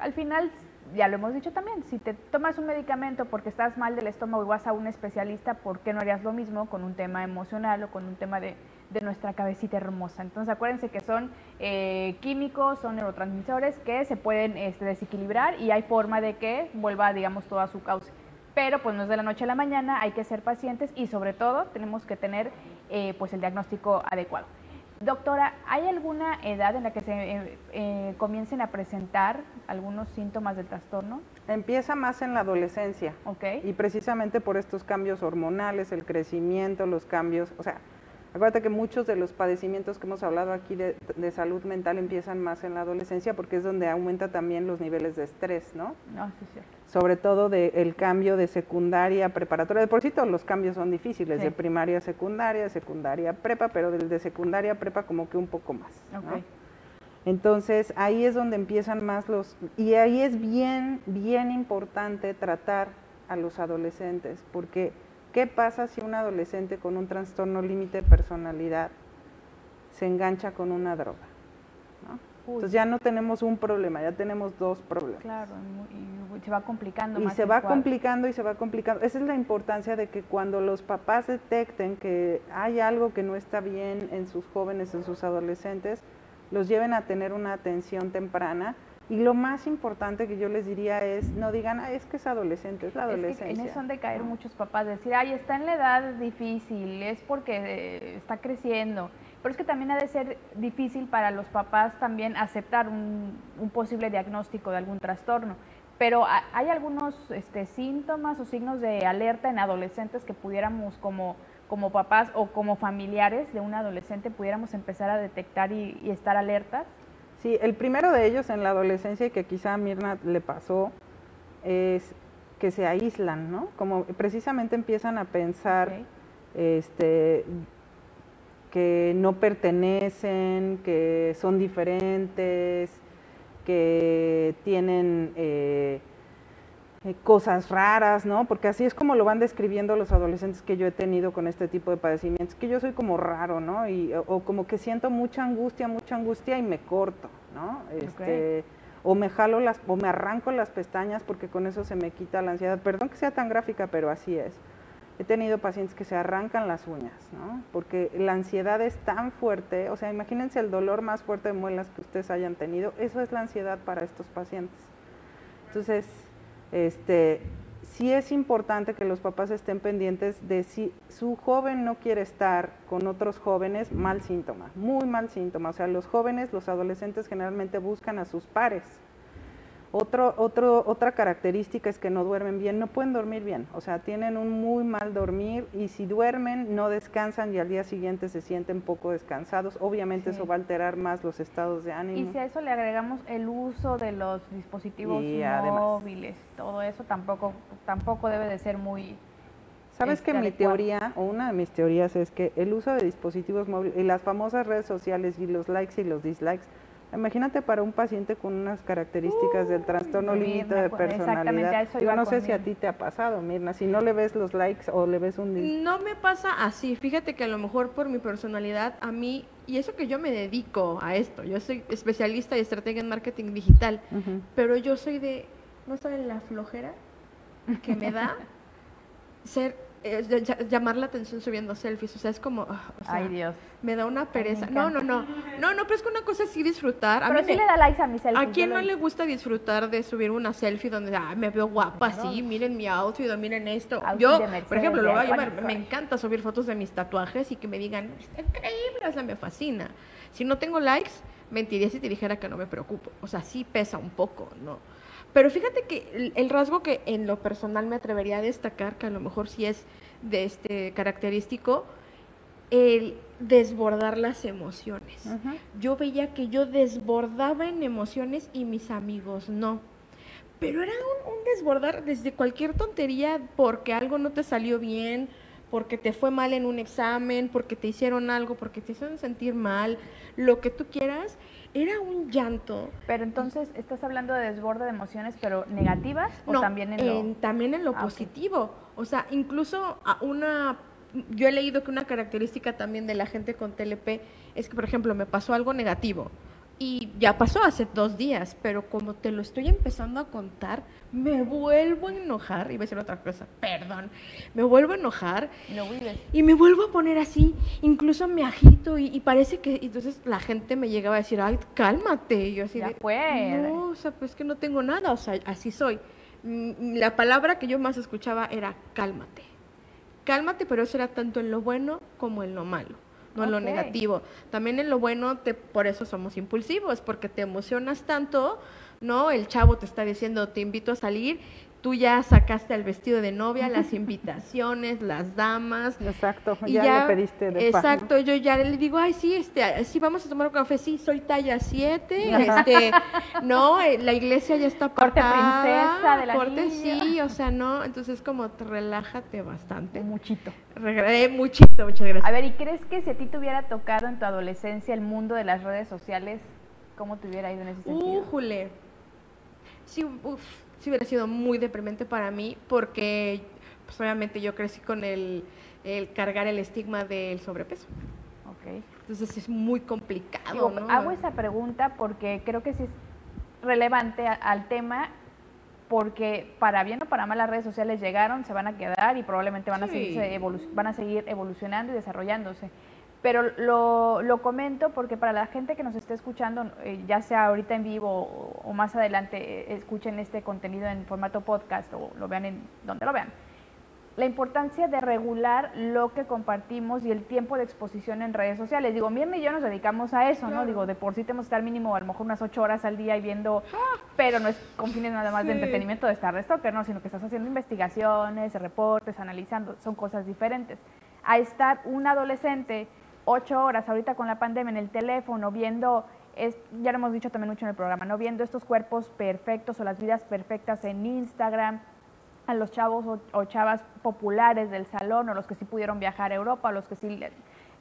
al final ya lo hemos dicho también, si te tomas un medicamento porque estás mal del estómago y vas a un especialista, ¿por qué no harías lo mismo con un tema emocional o con un tema de, de nuestra cabecita hermosa. Entonces acuérdense que son eh, químicos, son neurotransmisores que se pueden este, desequilibrar y hay forma de que vuelva, digamos, todo a su cauce. Pero pues no es de la noche a la mañana, hay que ser pacientes y sobre todo tenemos que tener eh, pues el diagnóstico adecuado. Doctora, ¿hay alguna edad en la que se eh, eh, comiencen a presentar algunos síntomas del trastorno? Empieza más en la adolescencia. Ok. Y precisamente por estos cambios hormonales, el crecimiento, los cambios, o sea, Acuérdate que muchos de los padecimientos que hemos hablado aquí de, salud mental empiezan más en la adolescencia porque es donde aumenta también los niveles de estrés, ¿no? No, sí, cierto. Sobre todo del cambio de secundaria a preparatoria. De por sí todos los cambios son difíciles, de primaria a secundaria, secundaria a prepa, pero del de secundaria a prepa como que un poco más. Entonces ahí es donde empiezan más los... Y ahí es bien, bien importante tratar a los adolescentes porque ¿Qué pasa si un adolescente con un trastorno límite de personalidad se engancha con una droga? Entonces ya no tenemos un problema, ya tenemos dos problemas. Claro, y se va complicando. Y se va complicando y se va complicando. Esa es la importancia de que cuando los papás detecten que hay algo que no está bien en sus jóvenes, en sus adolescentes, los lleven a tener una atención temprana y lo más importante que yo les diría es, no digan, ah, es que es adolescente, es la adolescencia. en eso han de caer muchos papás, decir, ay, está en la edad difícil, es porque eh, está creciendo. Pero es que también ha de ser difícil para los papás también aceptar un, posible diagnóstico de algún trastorno. Pero hay algunos este, síntomas o signos de alerta en adolescentes que pudiéramos como, como papás o como familiares de un adolescente pudiéramos empezar a detectar y, y estar alertas. Sí, el primero de ellos en la adolescencia y que quizá a Mirna le pasó es que se aíslan, ¿no? Como precisamente empiezan a pensar este, que no pertenecen, que son diferentes, que tienen eh, eh, cosas raras, ¿no? Porque así es como lo van describiendo los adolescentes que yo he tenido con este tipo de padecimientos, que yo soy como raro, ¿no? Y, o, como que siento mucha angustia, mucha angustia y me corto, ¿no? Este, O me jalo las, o me arranco las pestañas porque con eso se me quita la ansiedad. Perdón que sea tan gráfica, pero así es. He tenido pacientes que se arrancan las uñas, ¿no? Porque la ansiedad es tan fuerte, o sea, imagínense el dolor más fuerte de muelas que ustedes hayan tenido, eso es la ansiedad para estos pacientes. Entonces, este, sí es importante que los papás estén pendientes de si su joven no quiere estar con otros jóvenes, mal síntoma, muy mal síntoma. O sea, los jóvenes, los adolescentes generalmente buscan a sus pares otro, otro, otra característica es que no duermen bien, no pueden dormir bien, o sea, tienen un muy mal dormir y si duermen no descansan y al día siguiente se sienten poco descansados. Obviamente eso va a alterar más los estados de ánimo. Y si a eso le agregamos el uso de los dispositivos móviles, todo eso tampoco, tampoco debe de ser muy... Sabes que este, mi teoría, o una de mis teorías es que el uso de dispositivos móviles y las famosas redes sociales y los likes y los dislikes Imagínate para un paciente con unas características del trastorno límite de personalidad. Yo no sé si a ti te ha pasado, Mirna, si no le ves los likes o le ves un... No me pasa así, fíjate que a lo mejor por mi personalidad, a mí, y eso que yo me dedico a esto, yo soy especialista y estrategia en marketing digital, pero yo soy de, no saben la flojera que me da ser llamar la atención subiendo selfies, o sea, es como, ah, ay Dios, me da una pereza. no, no, no, no, no, pero es que una cosa es sí disfrutar. Pero sí le da likes a mi selfie. ¿A quién no le gusta disfrutar de subir una selfie donde, ah, me veo guapa, sí, miren mi outfit, miren esto? Yo, por ejemplo, lo voy a me encanta subir fotos de mis tatuajes y que me digan, está increíble, o sea, me fascina. Si no tengo likes, mentiría si te dijera que no me preocupo. O sea, sí pesa un poco, ¿no? Pero fíjate que el, rasgo que en lo personal me atrevería a destacar, que a lo mejor sí es de este característico, el desbordar las emociones. Yo veía que yo desbordaba en emociones y mis amigos no. Pero era un, un, desbordar desde cualquier tontería porque algo no te salió bien, porque te fue mal en un examen, porque te hicieron algo, porque te hicieron sentir mal, lo que tú quieras era un llanto. Pero entonces, ¿estás hablando de desborde de emociones, pero negativas o también en lo...? también en lo ah, positivo. O sea, incluso a una... Yo he leído que una característica también de la gente con TLP es que, por ejemplo, me pasó algo negativo Y ya pasó hace dos días, pero como te lo estoy empezando a contar, me vuelvo a enojar. Iba a decir otra cosa, perdón. Me vuelvo a enojar. No. Y me vuelvo a poner así, incluso me agito y, y parece que entonces la gente me llegaba a decir, ay, cálmate. Y yo así Ya de, fue. no, o sea, pues que no tengo nada, o sea, así soy. Mm, La palabra que yo más escuchaba era cálmate. Cálmate, pero eso era tanto en lo bueno como en lo malo, no en lo negativo. También en lo bueno, te, por eso somos impulsivos, porque te emocionas tanto, ¿no? El chavo te está diciendo, te invito a salir, tú ya sacaste el vestido de novia, las invitaciones, las damas, Exacto, y ya, le pediste de. Exacto, yo ya le digo, ay, sí, este, sí, vamos a tomar un café, sí, soy talla 7, este, no, eh, la iglesia ya está Corte apartada, princesa de la corte niña. sí, o sea, no, entonces como te relájate bastante. Muchito. Regre- eh, muchito, muchas gracias. A ver, ¿y crees que si a ti te hubiera tocado en tu adolescencia el mundo de las redes sociales, cómo te hubiera ido en ese sentido? Újule. Sí, uf, sí hubiera sido muy deprimente para mí porque, pues obviamente yo crecí con el, el cargar el estigma del sobrepeso. Ok. Entonces es muy complicado, Digo, ¿no? hago esa pregunta porque creo que sí es relevante a- al tema, porque para bien o para mal las redes sociales llegaron, se van a quedar y probablemente van a, Sí. evolu- van a seguir evolucionando y desarrollándose. Pero lo, lo comento porque para la gente que nos esté escuchando, eh, ya sea ahorita en vivo o, o más adelante, eh, escuchen este contenido en formato podcast o lo vean en donde lo vean la importancia de regular lo que compartimos y el tiempo de exposición en redes sociales. Digo, Mirna y yo nos dedicamos a eso, ¿no? Digo, de por sí tenemos que estar mínimo a lo mejor unas ocho horas al día y viendo, pero no es con fines nada más de Sí. entretenimiento de estar de stalker, ¿no? Sino que estás haciendo investigaciones, reportes, analizando, son cosas diferentes. A estar un adolescente ocho horas ahorita con la pandemia en el teléfono viendo, es, ya lo hemos dicho también mucho en el programa, ¿no? Viendo estos cuerpos perfectos o las vidas perfectas en Instagram, a los chavos o, chavas populares del salón o los que sí pudieron viajar a Europa, o los que sí...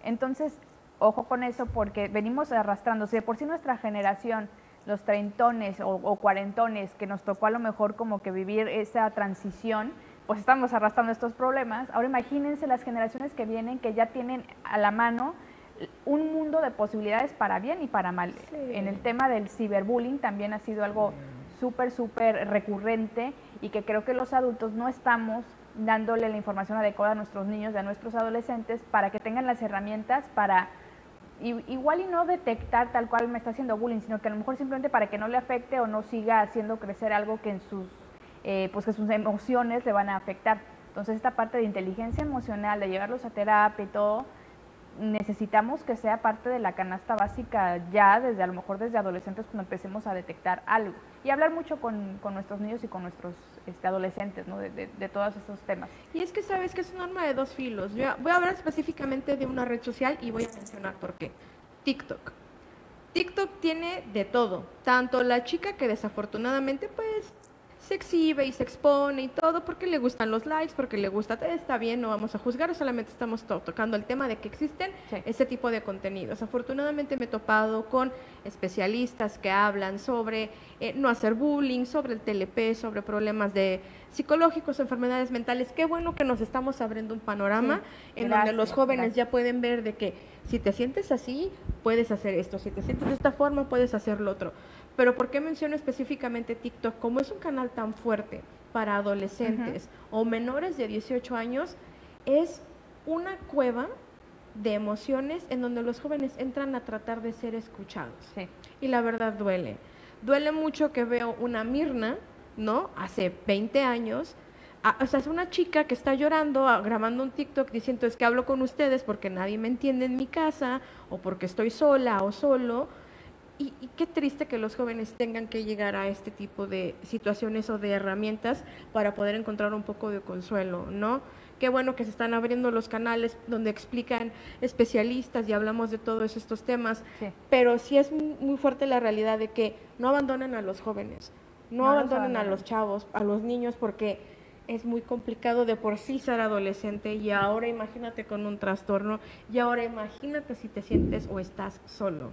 Entonces, ojo con eso porque venimos arrastrando, si de por sí nuestra generación, los treintones o cuarentones, que nos tocó a lo mejor como que vivir esa transición, pues estamos arrastrando estos problemas. Ahora imagínense las generaciones que vienen que ya tienen a la mano un mundo de posibilidades para bien y para mal. Sí. En el tema del ciberbullying también ha sido algo súper, súper recurrente y que creo que los adultos no estamos dándole la información adecuada a nuestros niños y a nuestros adolescentes para que tengan las herramientas para igual y no detectar tal cual me está haciendo bullying, sino que a lo mejor simplemente para que no le afecte o no siga haciendo crecer algo que en sus eh, pues que sus emociones le van a afectar. Entonces esta parte de inteligencia emocional, de llevarlos a terapia y todo, necesitamos que sea parte de la canasta básica ya desde a lo mejor desde adolescentes cuando empecemos a detectar algo y hablar mucho con, nuestros niños y con nuestros este, adolescentes de, todos esos temas. Y es que sabes que es un arma de dos filos. Voy a hablar específicamente de una red social y voy a mencionar por qué. TikTok. TikTok tiene de todo. Tanto la chica que desafortunadamente pues se exhibe y se expone y todo porque le gustan los likes, porque le gusta, está bien, no vamos a juzgar, solamente estamos to- tocando el tema de que existen Sí. ese tipo de contenidos. Afortunadamente me he topado con especialistas que hablan sobre eh, no hacer bullying, sobre el TLP, sobre problemas de psicológicos, enfermedades mentales. Qué bueno que nos estamos abriendo un panorama Sí, en donde los jóvenes gracias. ya pueden ver de que si te sientes así, puedes hacer esto, si te sientes de esta forma, puedes hacer lo otro. Pero ¿por qué menciono específicamente TikTok? Como es un canal tan fuerte para adolescentes o menores de 18 años, es una cueva de emociones en donde los jóvenes entran a tratar de ser escuchados. Sí. Y la verdad duele. Duele mucho que veo una Mirna, ¿no? Hace 20 años. a- o sea, es una chica que está llorando, a- grabando un TikTok diciendo es que hablo con ustedes porque nadie me entiende en mi casa o porque estoy sola o solo. Y, y qué triste que los jóvenes tengan que llegar a este tipo de situaciones o de herramientas para poder encontrar un poco de consuelo, ¿no? Qué bueno que se están abriendo los canales donde explican especialistas y hablamos de todos estos temas, Sí. pero sí es mu- muy fuerte la realidad de que no abandonen a los jóvenes, no, No los abandonen a los chavos, a los niños, porque es muy complicado de por sí ser adolescente y ahora imagínate con un trastorno y ahora imagínate si te sientes o estás solo.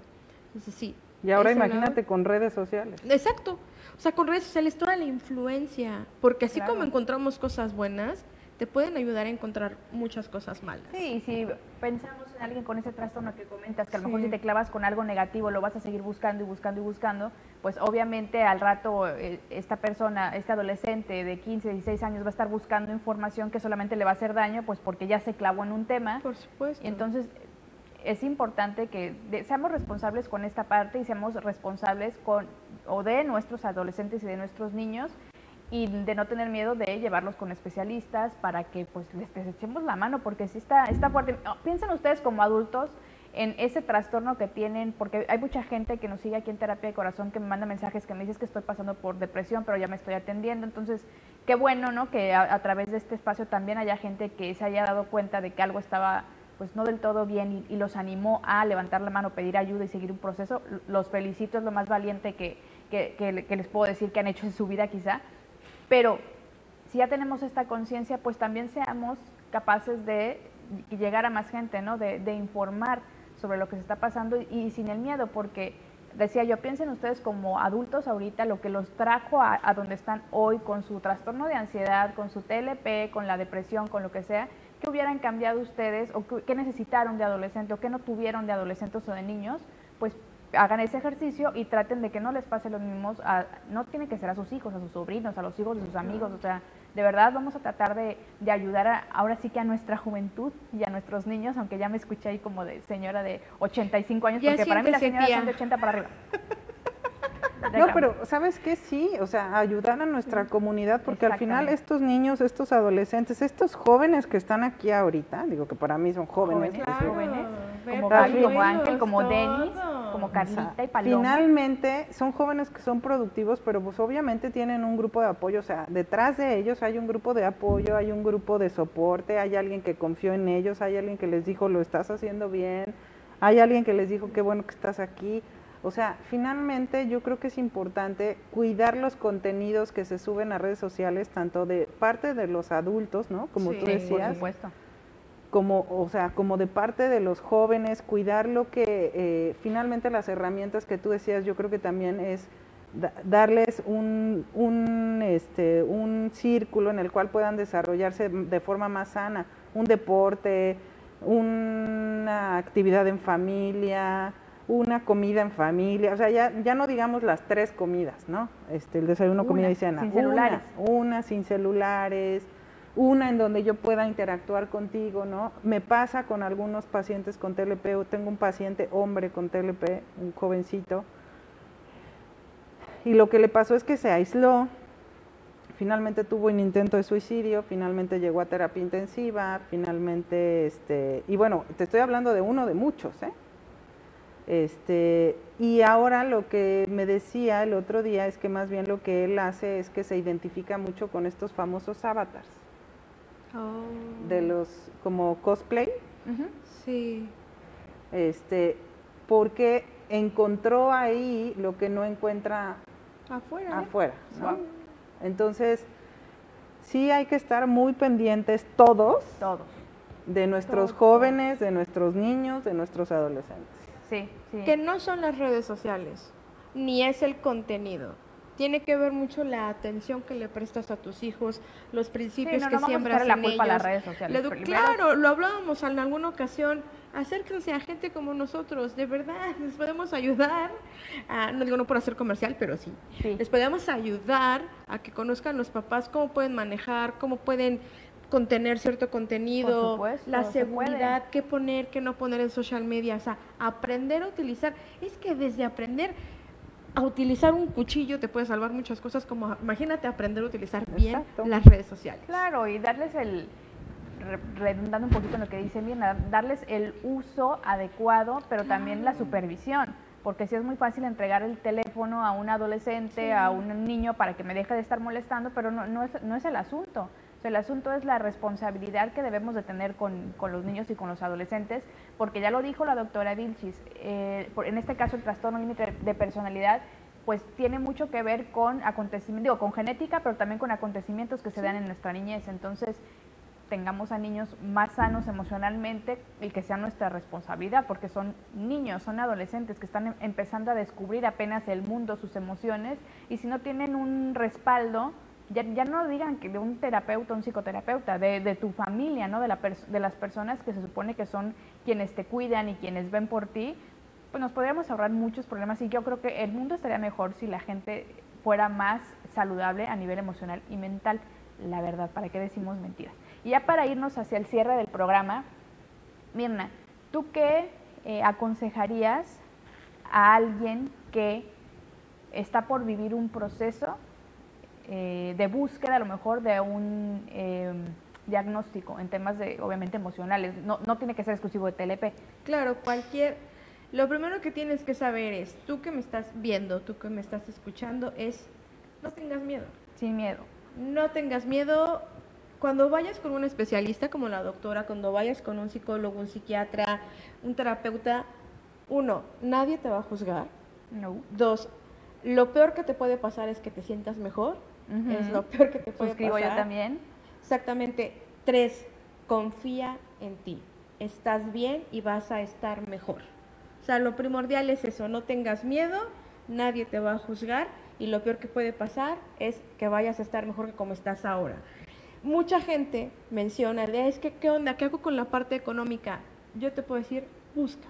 Entonces sí. Y ahora imagínate con redes sociales. Exacto. O sea, con redes sociales toda la influencia, porque así Claro. como encontramos cosas buenas, te pueden ayudar a encontrar muchas cosas malas. Sí, si pensamos en alguien con ese trastorno que comentas, que a lo mejor si te clavas con algo negativo lo vas a seguir buscando y buscando y buscando, pues obviamente al rato eh, esta persona, este adolescente de 15, 16 años va a estar buscando información que solamente le va a hacer daño, pues porque ya se clavó en un tema. Por supuesto. Y entonces es importante que de- seamos responsables con esta parte y seamos responsables con o de nuestros adolescentes y de nuestros niños y de no tener miedo de llevarlos con especialistas para que pues les, les echemos la mano porque si está, está fuerte. No, piensen ustedes como adultos en ese trastorno que tienen, porque hay mucha gente que nos sigue aquí en Terapia de Corazón que me manda mensajes que me dices que estoy pasando por depresión, pero ya me estoy atendiendo. Entonces, qué bueno, ¿no? Que a través de este espacio también haya gente que se haya dado cuenta de que algo estaba pues no del todo bien y, los animó a levantar la mano, pedir ayuda y seguir un proceso. Los felicito, es lo más valiente que, que- que le- que les puedo decir que han hecho en su vida quizá. Pero si ya tenemos esta conciencia, pues también seamos capaces de llegar a más gente, ¿no? De, informar sobre lo que se está pasando y, sin el miedo, porque decía yo, piensen ustedes como adultos ahorita lo que los trajo a donde están hoy con su trastorno de ansiedad, con su TLP, con la depresión, con lo que sea, ¿qué hubieran cambiado ustedes o qué, necesitaron de adolescente o qué no tuvieron de adolescentes o de niños? Pues hagan ese ejercicio y traten de que no les pase lo mismo, a- no tiene que ser a sus hijos, a sus sobrinos, a los hijos de sus amigos, o sea, de verdad vamos a tratar de, de ayudar a- ahora sí que a nuestra juventud y a nuestros niños, aunque ya me escuché ahí como de señora de 85 años, Ya porque para mí las señoras tía. son de 80 para arriba. No, pero ¿sabes qué? Sí, o sea, ayudar a nuestra comunidad, porque al final estos niños, estos adolescentes, estos jóvenes que están aquí ahorita, digo que para mí son jóvenes, Jóvenes, pues, claro. jóvenes, como como Ángel, como Denis, como O sea, Carlita y Paloma. Finalmente son jóvenes que son productivos, pero pues obviamente tienen un grupo de apoyo, o sea, detrás de ellos hay un grupo de apoyo, hay un grupo de soporte, hay alguien que confió en ellos, hay alguien que les dijo lo estás haciendo bien, hay alguien que les dijo qué bueno que estás aquí. O sea, finalmente yo creo que es importante cuidar los contenidos que se suben a redes sociales, tanto de parte de los adultos, ¿no? Como Sí, tú por por decías, supuesto. como, o sea, como de parte de los jóvenes, cuidar lo que eh, finalmente las herramientas que tú decías, yo creo que también es da- darles un, un, este, un círculo en el cual puedan desarrollarse de forma más sana, un deporte, una actividad en familia, una comida en familia, o sea, ya, ya no digamos las tres comidas, ¿no? Este, el desayuno, comida Una, y cena. sin Una, celulares. una sin celulares, una en donde yo pueda interactuar contigo, ¿no? Me pasa con algunos pacientes con TLP, o tengo un paciente hombre con TLP, un jovencito, y lo que le pasó es que se aisló, finalmente tuvo un intento de suicidio, finalmente llegó a terapia intensiva, finalmente, este, y bueno, te estoy hablando de uno de muchos, ¿eh? Este, y ahora lo que me decía el otro día es que más bien lo que él hace es que se identifica mucho con estos famosos avatars, Oh, de los como cosplay. Sí. este, porque encontró ahí lo que no encuentra Afuera. ¿eh? afuera. ¿no? Wow. Entonces, sí hay que estar muy pendientes todos Todos. de nuestros Todos. jóvenes, de nuestros niños, de nuestros adolescentes. Sí, sí. Que no son las redes sociales, ni es el contenido. Tiene que ver mucho la atención que le prestas a tus hijos, los principios Sí, no, que no vamos a siembras la en culpa a las redes sociales. La Primero- claro, lo hablábamos en alguna ocasión. Acérquense a gente como nosotros, de verdad, les podemos ayudar. a- no digo no por hacer comercial, pero sí. Sí. Les podemos ayudar a que conozcan los papás cómo pueden manejar, cómo pueden contener cierto contenido, supuesto, la seguridad, qué poner, qué no poner en social media, o sea, aprender a utilizar. Es que desde aprender a utilizar un cuchillo te puede salvar muchas cosas, como imagínate aprender a utilizar bien Exacto. las redes sociales. Claro, y darles el, re- redundando un poquito en lo que dice Lina, darles el uso adecuado, pero también la supervisión. Porque si es muy fácil entregar el teléfono a un adolescente, a un niño para que me deje de estar molestando, pero no, no, es, no es el asunto. O sea, el asunto es la responsabilidad que debemos de tener con, con los niños y con los adolescentes, porque ya lo dijo la doctora Vilchis, eh, por- en este caso el trastorno límite de personalidad, pues tiene mucho que ver con acontecimientos, digo, con genética, pero también con acontecimientos que se dan en nuestra niñez. Entonces, tengamos a niños más sanos emocionalmente y que sea nuestra responsabilidad, porque son niños, son adolescentes que están em- empezando a descubrir apenas el mundo, sus emociones, y si no tienen un respaldo, ya, ya no digan que de un terapeuta, un psicoterapeuta, de, de tu familia, ¿no? De, la de las personas que se supone que son quienes te cuidan y quienes ven por ti, pues nos podríamos ahorrar muchos problemas y yo creo que el mundo estaría mejor si la gente fuera más saludable a nivel emocional y mental, la verdad, ¿para qué decimos mentiras? Y ya para irnos hacia el cierre del programa, Mirna, ¿tú qué eh, aconsejarías a alguien que está por vivir un proceso eh, de búsqueda a lo mejor de un em, diagnóstico en temas de, obviamente, emocionales? No, no tiene que ser exclusivo de TLP. Claro, cualquier... Lo primero que tienes que saber es, tú que me estás viendo, tú que me estás escuchando, es, no tengas miedo. Sin miedo. No tengas miedo, cuando vayas con un especialista como la doctora, cuando vayas con un psicólogo, un psiquiatra, un terapeuta, uno, nadie te va a juzgar. No. Dos, lo peor que te puede pasar es que te sientas mejor. Es lo peor que te puede Suscribo yo también. Exactamente. Tres, confía en ti. Estás bien y vas a estar mejor. O sea, lo primordial es eso, no tengas miedo, nadie te va a juzgar y lo peor que puede pasar es que vayas a estar mejor que como estás ahora mucha gente menciona, es que, ¿qué onda? ¿Qué hago con la parte económica? Yo te puedo decir, busca.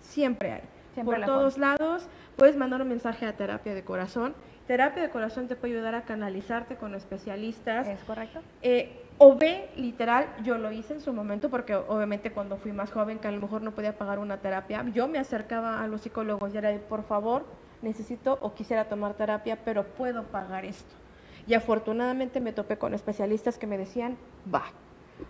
Siempre hay. Por todos lados, puedes mandar un mensaje a terapia de corazón. Terapia de corazón te puede ayudar a canalizarte con especialistas. ¿Es correcto? Eh, o ve, literal, yo lo hice en su momento, porque obviamente cuando fui más joven, que a lo mejor no podía pagar una terapia, yo me acercaba a los psicólogos y era de, por favor, necesito o quisiera tomar terapia, pero puedo pagar esto. Y afortunadamente me topé con especialistas que me decían, va.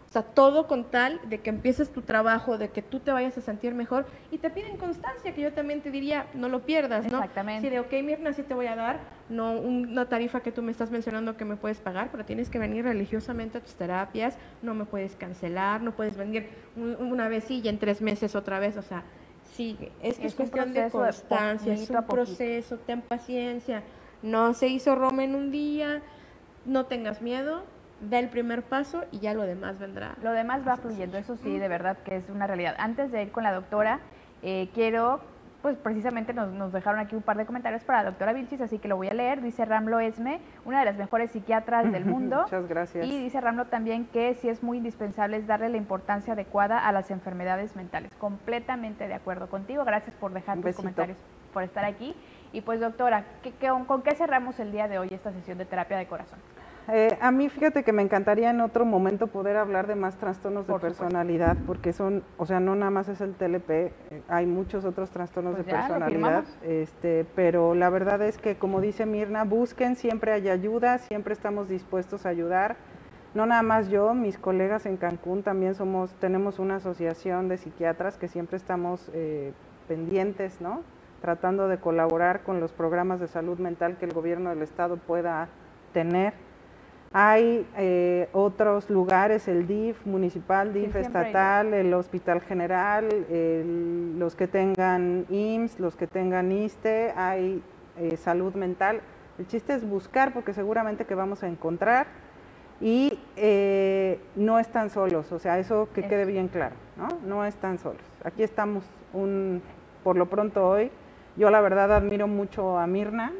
O sea, todo con tal de que empieces tu trabajo, de que tú te vayas a sentir mejor y te piden constancia, que yo también te diría, no lo pierdas, ¿no? Exactamente. Si de, ok, Mirna, sí te voy a dar, no una tarifa que tú me estás mencionando que me puedes pagar, pero tienes que venir religiosamente a tus terapias, no me puedes cancelar, no puedes venir una vez y en tres meses otra vez, o sea, sigue. Es, es, cuestión de constancia, es un proceso, ten paciencia. No se hizo Roma en un día, no tengas miedo, da el primer paso y ya lo demás vendrá. Lo demás va fluyendo, eso sí, de verdad que es una realidad. Antes de ir con la doctora, eh, quiero, pues precisamente nos, nos, dejaron aquí un par de comentarios para la doctora Vilchis, así que lo voy a leer. Dice Ramlo Esme, una de las mejores psiquiatras del mundo. Muchas gracias. Y dice Ramlo también que sí es muy indispensable es darle la importancia adecuada a las enfermedades mentales. Completamente de acuerdo contigo. Gracias por dejar tus comentarios, por estar aquí. Y pues doctora, con qué cerramos el día de hoy esta sesión de terapia de corazón? Eh, a mí fíjate que me encantaría en otro momento poder hablar de más trastornos de personalidad, porque son, o sea, no nada más es el TLP, eh, hay muchos otros trastornos pues de personalidad, este, pero la verdad es que como dice Mirna, busquen, siempre hay ayuda, siempre estamos dispuestos a ayudar. No nada más yo, mis colegas en Cancún también somos, tenemos una asociación de psiquiatras que siempre estamos eh, pendientes, ¿no? tratando de colaborar con los programas de salud mental que el gobierno del estado pueda tener. Hay eh, otros lugares, el DIF municipal, DIF estatal, el Hospital General, los que tengan IMSS, los que tengan ISTE, hay eh, salud mental. El chiste es buscar porque seguramente que vamos a encontrar y eh, no están solos, o sea, eso que quede bien claro, ¿no? No están solos. Aquí estamos un, por lo pronto hoy yo la verdad admiro mucho a Mirna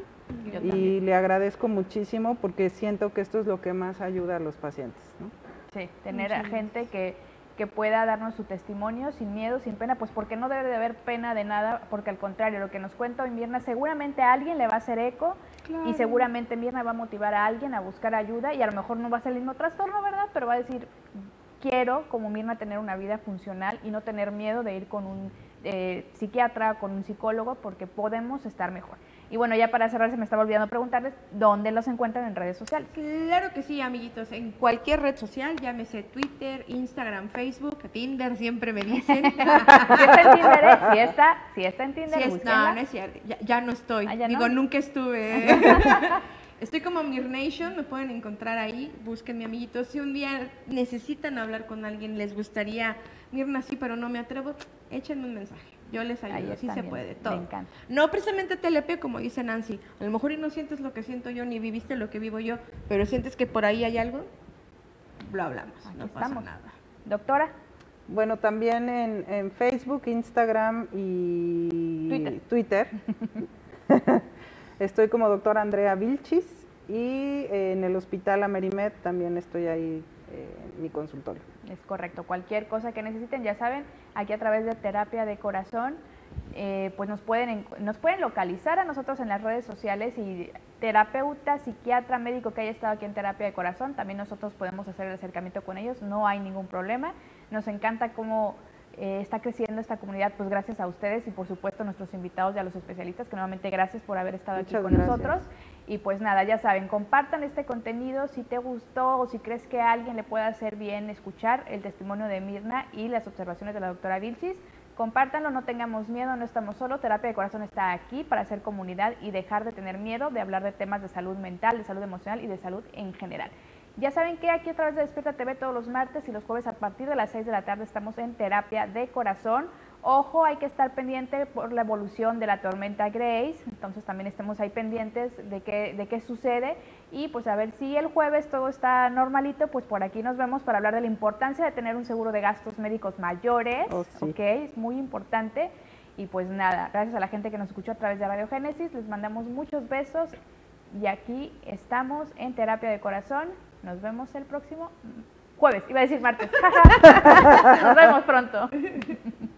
y le agradezco muchísimo porque siento que esto es lo que más ayuda a los pacientes. Sí, tener a gente que, que pueda darnos su testimonio sin miedo, sin pena, pues porque no debe de haber pena de nada, porque al contrario, lo que nos cuenta hoy Mirna, seguramente a alguien le va a hacer eco y seguramente Mirna va a motivar a alguien a buscar ayuda y a lo mejor no va a ser el mismo trastorno, ¿verdad? Pero va a decir, quiero como Mirna tener una vida funcional y no tener miedo de ir con un eh, psiquiatra, con un psicólogo, porque podemos estar mejor. Y bueno, ya para cerrar, se me estaba olvidando preguntarles dónde los encuentran en redes sociales. Claro que sí, amiguitos, en cualquier red social, llámese Twitter, Instagram, Facebook, Tinder, siempre me dicen. si está en Tinder, ¿eh? si, está, si está en Tinder, no, no es cierto, ya, no estoy. Ah, Digo, nunca estuve. Estoy como Mir Nation, me pueden encontrar ahí, búsquenme amiguitos. Si un día necesitan hablar con alguien, les gustaría, Mirna sí, pero no me atrevo, échenme un mensaje. Yo les ayudo, así se puede, todo. Me encanta. No precisamente TLP, como dice Nancy. A lo mejor y no sientes lo que siento yo, ni viviste lo que vivo yo, pero sientes que por ahí hay algo, lo hablamos, no pasa nada. Doctora. Bueno, también en, Facebook, Instagram y Twitter. Twitter. Estoy como doctora Andrea Vilchis y en el hospital Amerimed también estoy ahí en mi consultorio. Es correcto, cualquier cosa que necesiten, ya saben, aquí a través de terapia de corazón, eh, pues nos pueden, nos pueden localizar a nosotros en las redes sociales y terapeuta, psiquiatra, médico que haya estado aquí en terapia de corazón, también nosotros podemos hacer el acercamiento con ellos, no hay ningún problema. Nos encanta cómo eh, está creciendo esta comunidad, pues gracias a ustedes y por supuesto a nuestros invitados y a los especialistas, que nuevamente gracias por haber estado aquí con nosotros. Y pues nada, ya saben, compartan este contenido si te gustó o si crees que a alguien le pueda hacer bien escuchar el testimonio de Mirna y las observaciones de la doctora Vilchis. Compártanlo, no tengamos miedo, no estamos solos. Terapia de Corazón está aquí para hacer comunidad y dejar de tener miedo de hablar de temas de salud mental, de salud emocional y de salud en general. Ya saben que aquí a través de Despierta TV todos los martes y los jueves a partir de las 6 de la tarde estamos en Terapia de Corazón. Ojo, hay que estar pendiente por la evolución de la tormenta Grace, entonces también estemos ahí pendientes de qué, de qué sucede y pues a ver si el jueves todo está normalito, pues por aquí nos vemos para hablar de la importancia de tener un seguro de gastos médicos mayores, oh, ok, es muy importante. Y pues nada, gracias a la gente que nos escuchó a través de Radio Génesis, les mandamos muchos besos y aquí estamos en Terapia de Corazón. Nos vemos el próximo jueves, iba a decir martes. Nos vemos pronto.